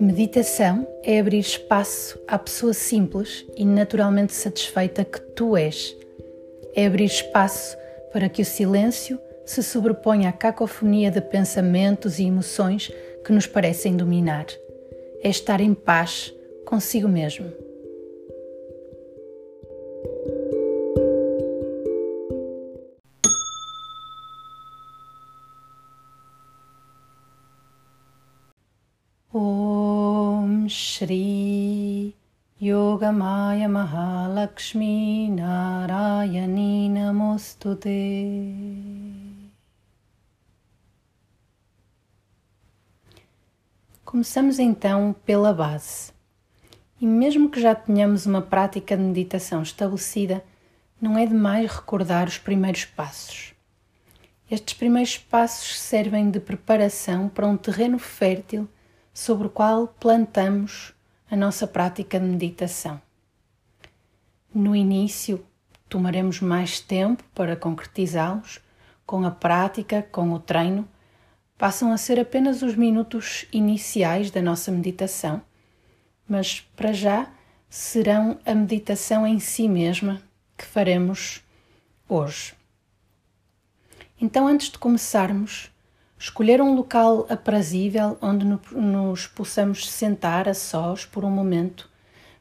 Meditação é abrir espaço à pessoa simples e naturalmente satisfeita que tu és. É abrir espaço para que o silêncio se sobreponha à cacofonia de pensamentos e emoções que nos parecem dominar. É estar em paz consigo mesmo. Shri Yogamaya Mahalakshmi Narayani Namostute Começamos então pela base. E mesmo que já tenhamos uma prática de meditação estabelecida, não é demais recordar os primeiros passos. Estes primeiros passos servem de preparação para um terreno fértil sobre o qual plantamos a nossa prática de meditação. No início, tomaremos mais tempo para concretizá-los, com a prática, com o treino passam a ser apenas os minutos iniciais da nossa meditação, mas para já serão a meditação em si mesma que faremos hoje. Então, antes de começarmos, escolher um local aprazível onde nos possamos sentar a sós por um momento,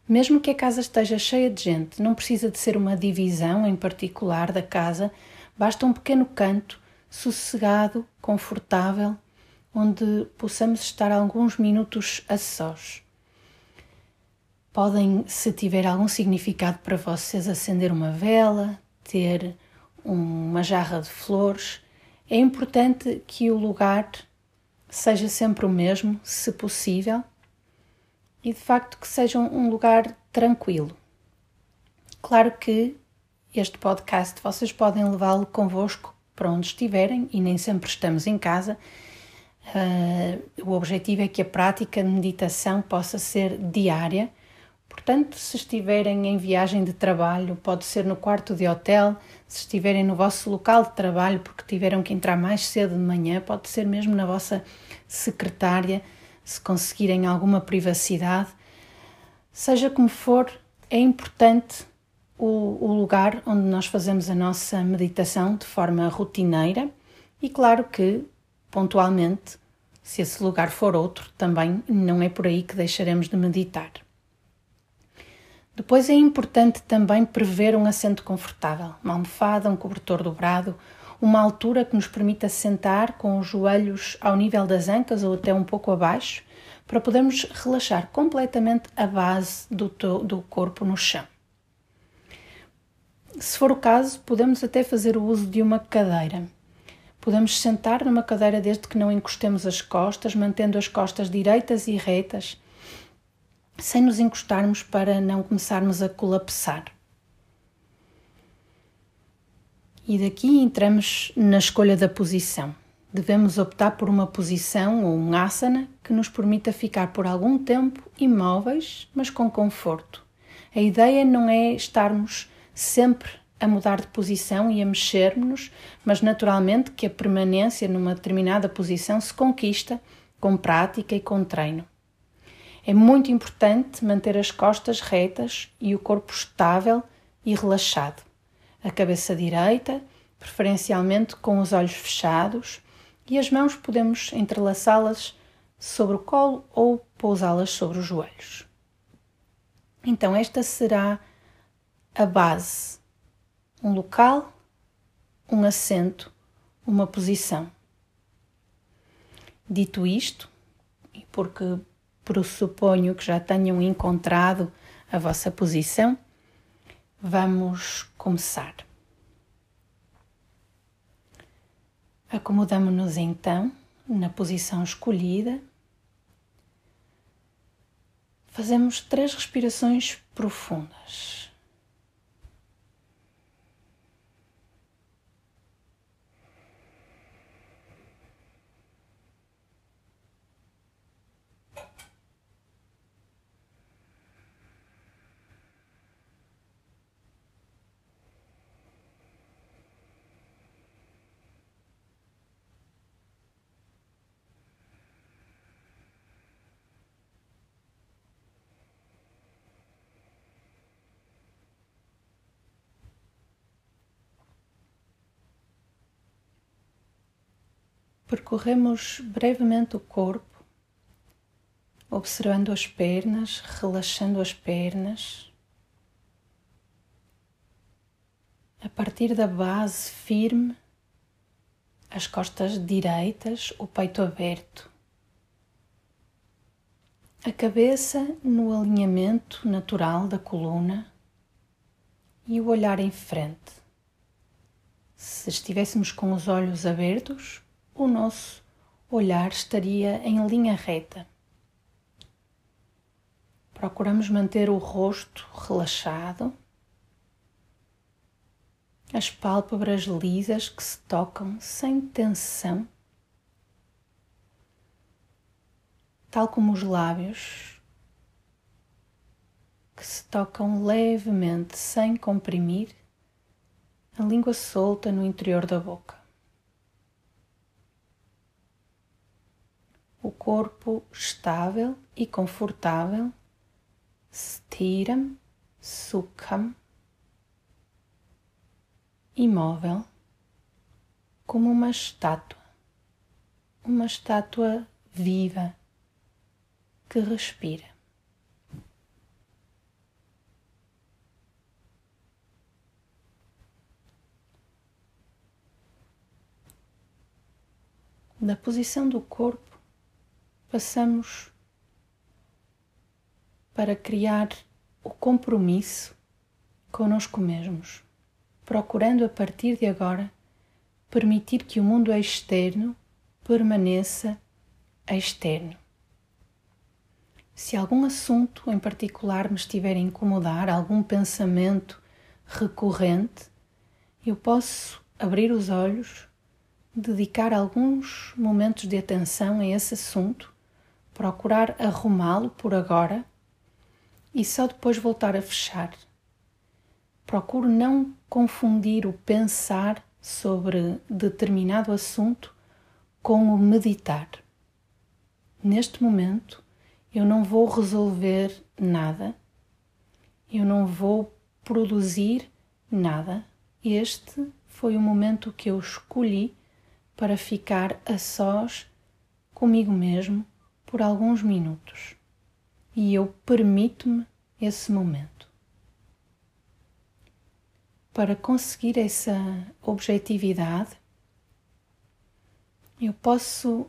mesmo que a casa esteja cheia de gente, não precisa de ser uma divisão em particular da casa, basta um pequeno canto sossegado, confortável, onde possamos estar alguns minutos a sós. Podem, se tiver algum significado para vocês, acender uma vela, ter uma jarra de flores. É importante que o lugar seja sempre o mesmo, se possível, e de facto que seja um lugar tranquilo. Claro que este podcast vocês podem levá-lo convosco para onde estiverem e nem sempre estamos em casa. Uh, o objetivo é que a prática de meditação possa ser diária. Portanto, se estiverem em viagem de trabalho, pode ser no quarto de hotel, se estiverem no vosso local de trabalho porque tiveram que entrar mais cedo de manhã, pode ser mesmo na vossa secretária, se conseguirem alguma privacidade. Seja como for, é importante o, o lugar onde nós fazemos a nossa meditação de forma rotineira e, claro que, pontualmente, se esse lugar for outro, também não é por aí que deixaremos de meditar. Depois é importante também prever um assento confortável, uma almofada, um cobertor dobrado, uma altura que nos permita sentar com os joelhos ao nível das ancas ou até um pouco abaixo, para podermos relaxar completamente a base do, do corpo no chão. Se for o caso, podemos até fazer o uso de uma cadeira. Podemos sentar numa cadeira desde que não encostemos as costas, mantendo as costas direitas e retas, sem nos encostarmos para não começarmos a colapsar. E daqui entramos na escolha da posição. Devemos optar por uma posição ou um asana que nos permita ficar por algum tempo imóveis, mas com conforto. A ideia não é estarmos sempre a mudar de posição e a mexermos-nos, mas naturalmente que a permanência numa determinada posição se conquista com prática e com treino. É muito importante manter as costas retas e o corpo estável e relaxado. A cabeça direita, preferencialmente com os olhos fechados, e as mãos podemos entrelaçá-las sobre o colo ou pousá-las sobre os joelhos. Então, esta será a base, um local, um assento, uma posição. Dito isto, e porque pressuponho que já tenham encontrado a vossa posição, vamos começar. Acomodamos-nos então na posição escolhida. Fazemos três respirações profundas. Percorremos brevemente o corpo, observando as pernas, relaxando as pernas. A partir da base firme, as costas direitas, o peito aberto. A cabeça no alinhamento natural da coluna e o olhar em frente. Se estivéssemos com os olhos abertos, o nosso olhar estaria em linha reta. Procuramos manter o rosto relaxado, as pálpebras lisas que se tocam sem tensão tal como os lábios que se tocam levemente sem comprimir, a língua solta no interior da boca. O corpo estável e confortável, stiram, sukham, imóvel, como uma estátua, uma estátua viva que respira. Da posição do corpo, passamos para criar o compromisso conosco mesmos, procurando a partir de agora permitir que o mundo externo permaneça externo. Se algum assunto em particular me estiver a incomodar, algum pensamento recorrente, eu posso abrir os olhos, dedicar alguns momentos de atenção a esse assunto, procurar arrumá-lo por agora e só depois voltar a fechar. Procuro não confundir o pensar sobre determinado assunto com o meditar. Neste momento, eu não vou resolver nada, eu não vou produzir nada. Este foi o momento que eu escolhi para ficar a sós comigo mesmo por alguns minutos. E eu permito-me esse momento. Para conseguir essa objetividade, eu posso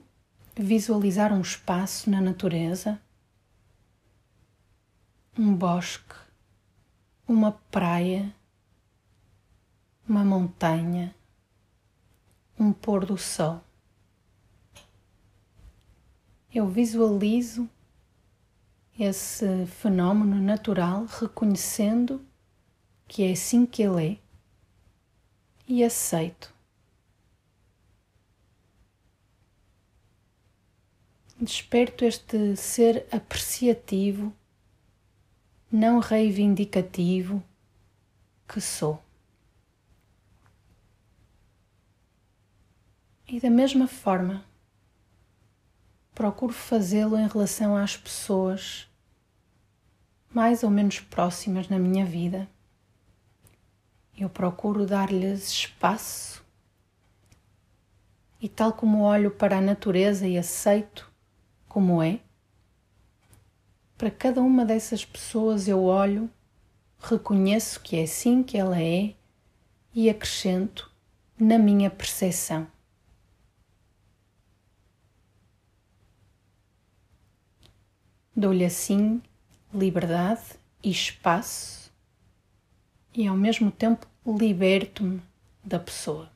visualizar um espaço na natureza um bosque, uma praia, uma montanha, um pôr do sol. Eu visualizo esse fenómeno natural reconhecendo que é assim que ele é e aceito. Desperto este ser apreciativo não reivindicativo que sou. E da mesma forma, procuro fazê-lo em relação às pessoas mais ou menos próximas na minha vida. Eu procuro dar-lhes espaço e, tal como olho para a natureza e aceito como é, para cada uma dessas pessoas eu olho, reconheço que é assim que ela é e acrescento na minha percepção. Dou-lhe assim liberdade e espaço e ao mesmo tempo liberto-me da pessoa.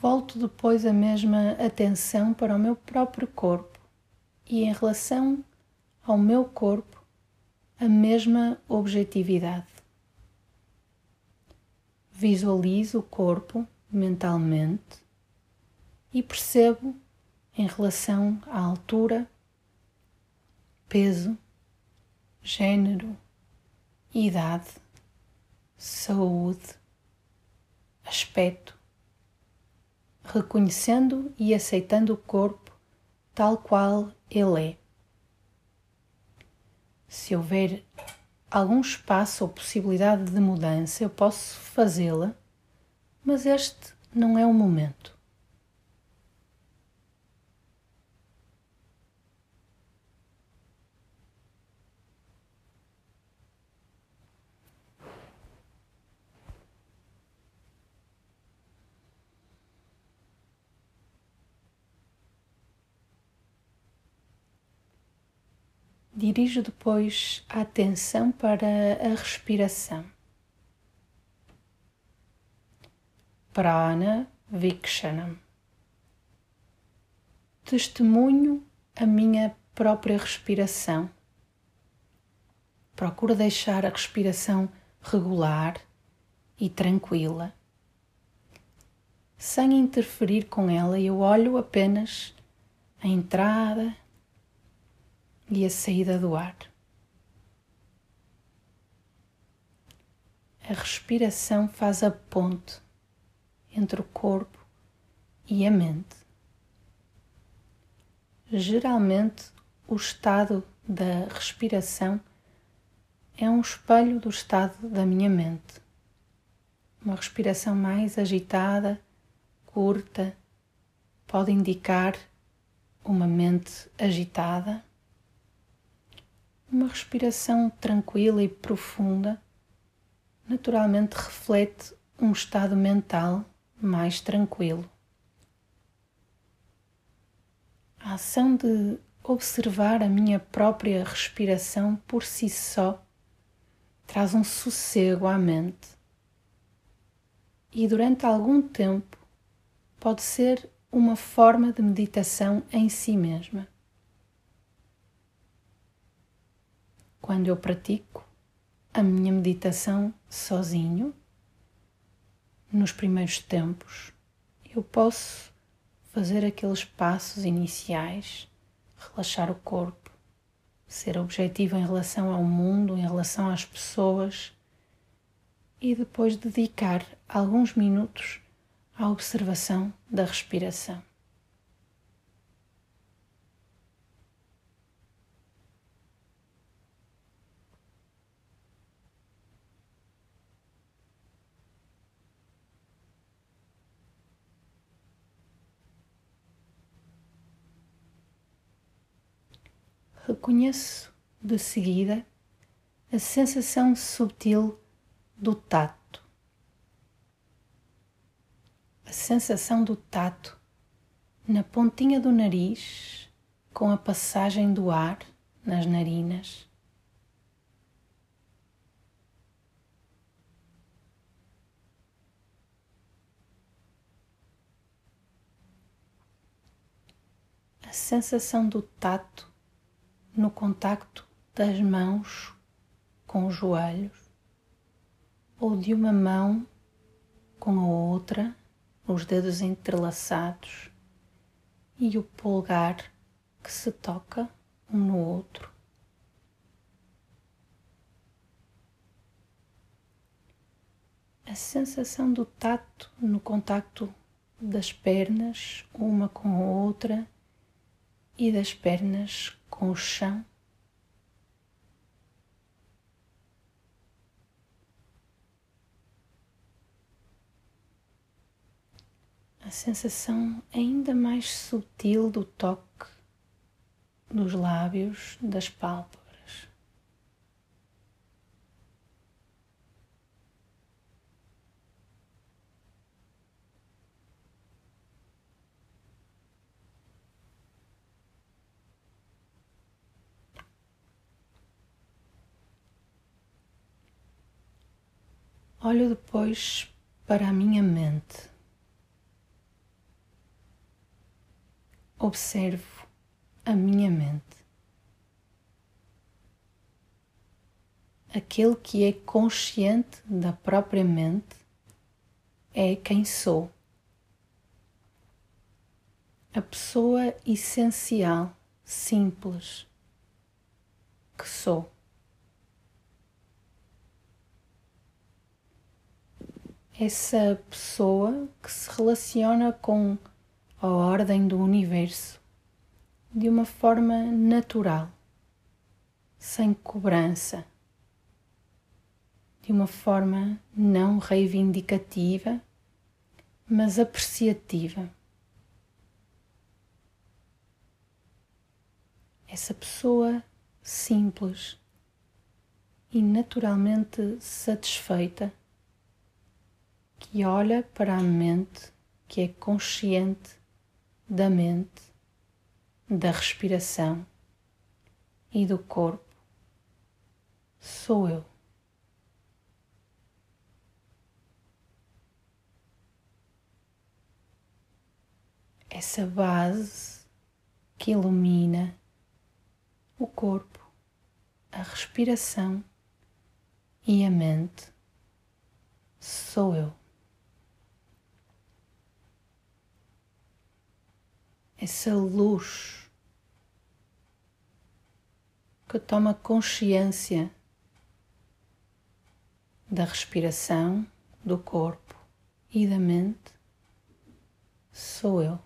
volto depois a mesma atenção para o meu próprio corpo e, em relação ao meu corpo, a mesma objetividade. Visualizo o corpo mentalmente e percebo, em relação à altura, peso, género, idade, saúde, aspecto reconhecendo e aceitando o corpo tal qual ele é. Se houver algum espaço ou possibilidade de mudança, eu posso fazê-la, mas este não é o momento. Dirijo depois a atenção para a respiração. Prana Vikshanam. Testemunho a minha própria respiração. Procuro deixar a respiração regular e tranquila. Sem interferir com ela, eu olho apenas a entrada e a saída do ar. A respiração faz a ponte entre o corpo e a mente. Geralmente, o estado da respiração é um espelho do estado da minha mente. Uma respiração mais agitada, curta, pode indicar uma mente agitada uma respiração tranquila e profunda naturalmente reflete um estado mental mais tranquilo. A ação de observar a minha própria respiração por si só traz um sossego à mente e durante algum tempo pode ser uma forma de meditação em si mesma. Quando eu pratico a minha meditação sozinho, nos primeiros tempos, eu posso fazer aqueles passos iniciais, relaxar o corpo, ser objetivo em relação ao mundo, em relação às pessoas e depois dedicar alguns minutos à observação da respiração. Reconheço de seguida a sensação subtil do tato. A sensação do tato na pontinha do nariz com a passagem do ar nas narinas. A sensação do tato no contacto das mãos com os joelhos ou de uma mão com a outra, os dedos entrelaçados e o polegar que se toca um no outro. A sensação do tato no contacto das pernas uma com a outra e das pernas com o chão. A sensação ainda mais sutil do toque dos lábios, das pálpebras. Olho depois para a minha mente. Observo a minha mente. Aquele que é consciente da própria mente é quem sou. A pessoa essencial, simples que sou. Essa pessoa que se relaciona com a ordem do universo de uma forma natural, sem cobrança, de uma forma não reivindicativa, mas apreciativa. Essa pessoa simples e naturalmente satisfeita que olha para a mente, que é consciente da mente, da respiração e do corpo, sou eu. Essa base que ilumina o corpo, a respiração e a mente, sou eu. Essa luz que toma consciência da respiração, do corpo e da mente, sou eu.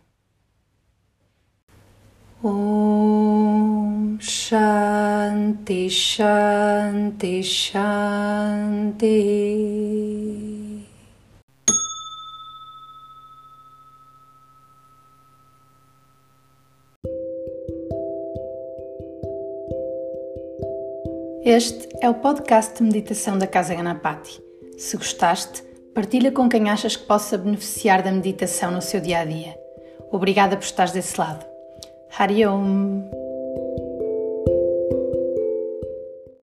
Om Shanti Shanti Shanti Este é o podcast de meditação da Casa Ganapati. Se gostaste, partilha com quem achas que possa beneficiar da meditação no seu dia a dia. Obrigada por estares desse lado. Hari Om.